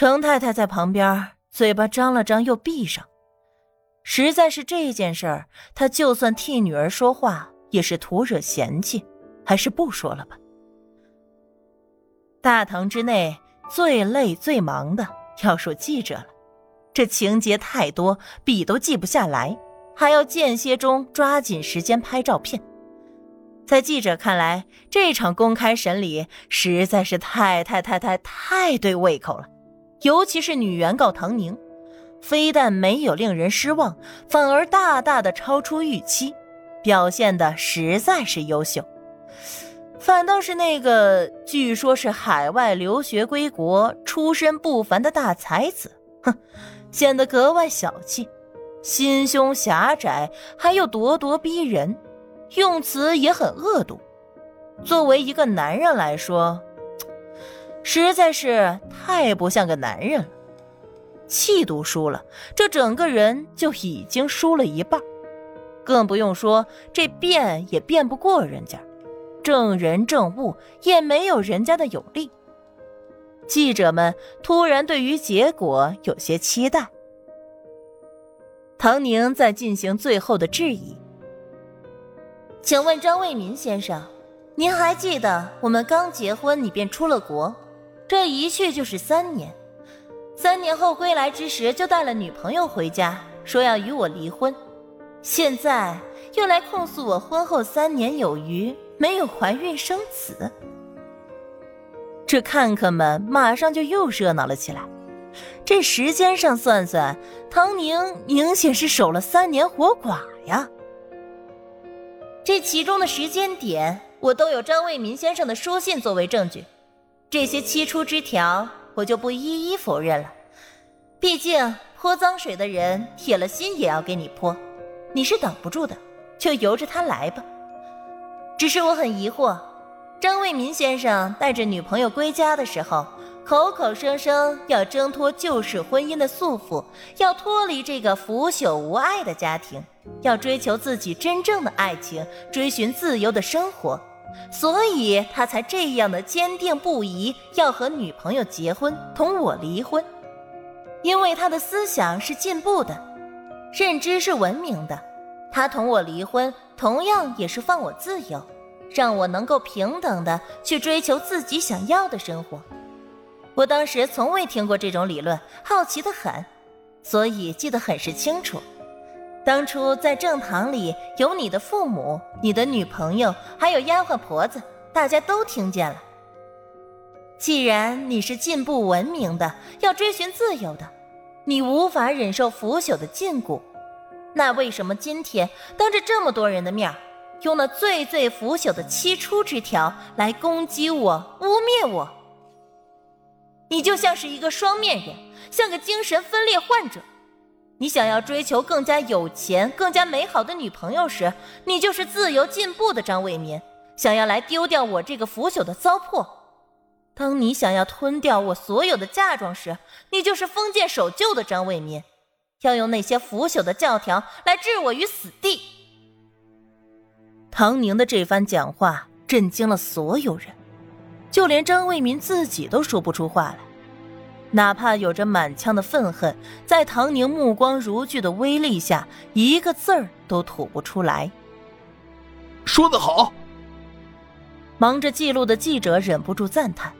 程太太在旁边，嘴巴张了张又闭上。实在是这件事儿，她就算替女儿说话，也是徒惹嫌弃，还是不说了吧。大堂之内最累最忙的要数记者了，这情节太多，笔都记不下来，还要间歇中抓紧时间拍照片。在记者看来，这场公开审理实在是太太太太太对胃口了，尤其是女原告唐宁，非但没有令人失望，反而大大的超出预期，表现的实在是优秀。反倒是那个据说是海外留学归国、出身不凡的大才子，哼，显得格外小气，心胸狭窄，还又咄咄逼人。用词也很恶毒，作为一个男人来说，实在是太不像个男人了。气度输了，这整个人就已经输了一半，更不用说这辩也辩不过人家，证人证物也没有人家的有力。记者们突然对于结果有些期待。唐宁在进行最后的质疑。请问张卫民先生，您还记得我们刚结婚，你便出了国，这一去就是三年。三年后归来之时，就带了女朋友回家，说要与我离婚。现在又来控诉我婚后三年有余没有怀孕生子。这看客们马上就又热闹了起来。这时间上算算，唐宁明显是守了三年活寡呀。这其中的时间点，我都有张卫民先生的书信作为证据。这些七出之条，我就不一一否认了。毕竟泼脏水的人铁了心也要给你泼，你是挡不住的，就由着他来吧。只是我很疑惑，张卫民先生带着女朋友归家的时候。口口声声要挣脱旧式婚姻的束缚，要脱离这个腐朽无爱的家庭，要追求自己真正的爱情，追寻自由的生活，所以他才这样的坚定不移要和女朋友结婚，同我离婚。因为他的思想是进步的，认知是文明的，他同我离婚，同样也是放我自由，让我能够平等的去追求自己想要的生活。我当时从未听过这种理论，好奇的很，所以记得很是清楚。当初在正堂里有你的父母、你的女朋友，还有丫鬟婆子，大家都听见了。既然你是进步文明的，要追寻自由的，你无法忍受腐朽的禁锢，那为什么今天当着这么多人的面，用那最最腐朽的七出之条来攻击我、污蔑我？你就像是一个双面人，像个精神分裂患者。你想要追求更加有钱、更加美好的女朋友时，你就是自由进步的张卫民；想要来丢掉我这个腐朽的糟粕。当你想要吞掉我所有的嫁妆时，你就是封建守旧的张卫民，要用那些腐朽的教条来置我于死地。唐宁的这番讲话震惊了所有人。就连张卫民自己都说不出话来，哪怕有着满腔的愤恨，在唐宁目光如炬的威力下，一个字儿都吐不出来。说得好！忙着记录的记者忍不住赞叹。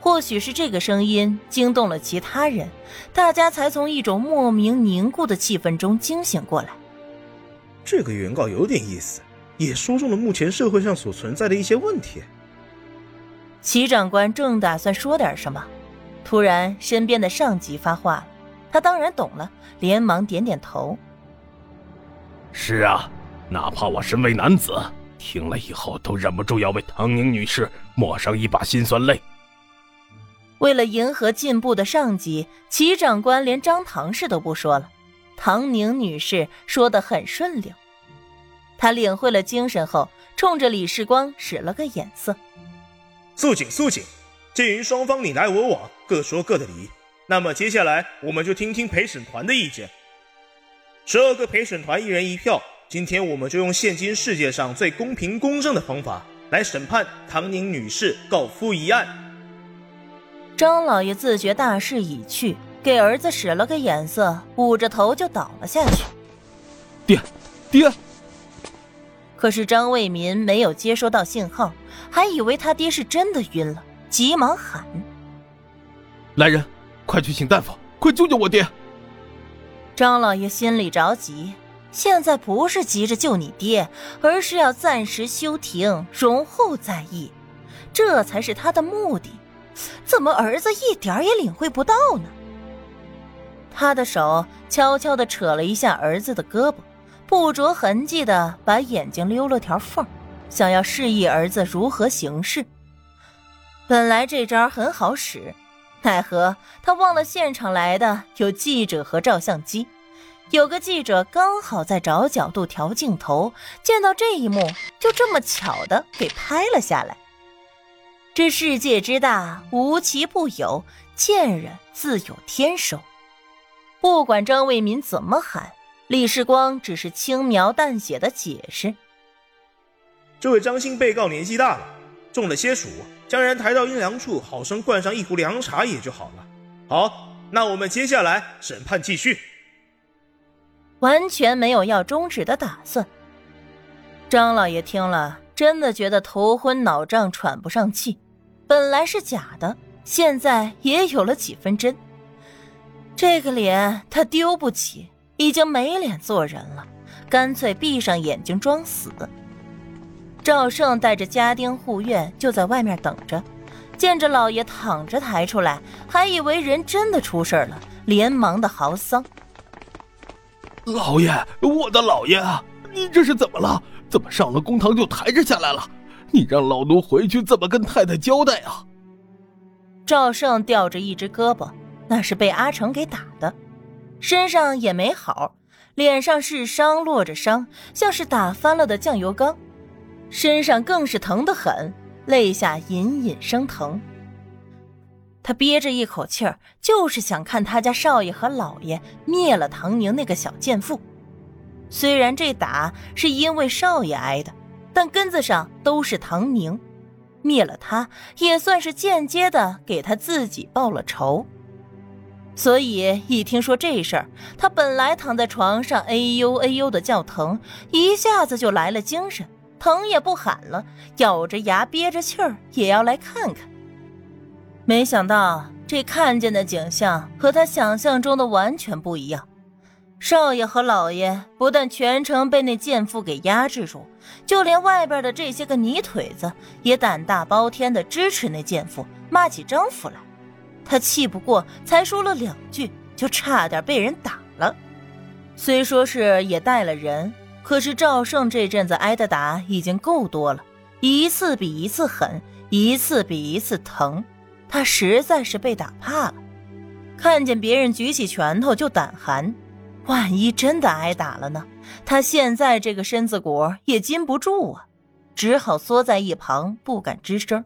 或许是这个声音惊动了其他人，大家才从一种莫名凝固的气氛中惊醒过来。这个原告有点意思，也说中了目前社会上所存在的一些问题。齐长官正打算说点什么，突然身边的上级发话了。他当然懂了，连忙点点头。是啊，哪怕我身为男子，听了以后都忍不住要为唐宁女士抹上一把辛酸泪。为了迎合进步的上级，齐长官连张唐氏都不说了，唐宁女士说的很顺溜。他领会了精神后，冲着李世光使了个眼色。肃静，肃静。鉴于双方你来我往，各说各的理，那么接下来我们就听听陪审团的意见。十二个陪审团一人一票，今天我们就用现今世界上最公平公正的方法来审判唐宁女士告夫一案。张老爷自觉大势已去，给儿子使了个眼色，捂着头就倒了下去。爹，爹！可是张卫民没有接收到信号，还以为他爹是真的晕了，急忙喊：“来人，快去请大夫，快救救我爹！”张老爷心里着急，现在不是急着救你爹，而是要暂时休庭，容后再议，这才是他的目的。怎么儿子一点也领会不到呢？他的手悄悄地扯了一下儿子的胳膊。不着痕迹的把眼睛溜了条缝，想要示意儿子如何行事。本来这招很好使，奈何他忘了现场来的有记者和照相机，有个记者刚好在找角度调镜头，见到这一幕，就这么巧的给拍了下来。这世界之大，无奇不有，见人自有天收。不管张卫民怎么喊。李世光只是轻描淡写的解释：“这位张姓被告年纪大了，中了些暑，将人抬到阴凉处，好生灌上一壶凉茶也就好了。好，那我们接下来审判继续。”完全没有要终止的打算。张老爷听了，真的觉得头昏脑胀、喘不上气。本来是假的，现在也有了几分真。这个脸他丢不起。已经没脸做人了，干脆闭上眼睛装死。赵胜带着家丁护院就在外面等着，见着老爷躺着抬出来，还以为人真的出事了，连忙的嚎丧：“老爷，我的老爷啊，你这是怎么了？怎么上了公堂就抬着下来了？你让老奴回去怎么跟太太交代啊？”赵胜吊着一只胳膊，那是被阿成给打的。身上也没好，脸上是伤，落着伤，像是打翻了的酱油缸，身上更是疼得很，肋下隐隐生疼。他憋着一口气儿，就是想看他家少爷和老爷灭了唐宁那个小贱妇。虽然这打是因为少爷挨的，但根子上都是唐宁，灭了他也算是间接的给他自己报了仇。所以一听说这事儿，他本来躺在床上，哎呦哎呦的叫疼，一下子就来了精神，疼也不喊了，咬着牙憋着气儿也要来看看。没想到这看见的景象和他想象中的完全不一样，少爷和老爷不但全程被那贱妇给压制住，就连外边的这些个泥腿子也胆大包天的支持那贱妇，骂起丈夫来。他气不过，才说了两句，就差点被人打了。虽说是也带了人，可是赵胜这阵子挨的打已经够多了，一次比一次狠，一次比一次疼，他实在是被打怕了。看见别人举起拳头就胆寒，万一真的挨打了呢？他现在这个身子骨也禁不住啊，只好缩在一旁，不敢吱声。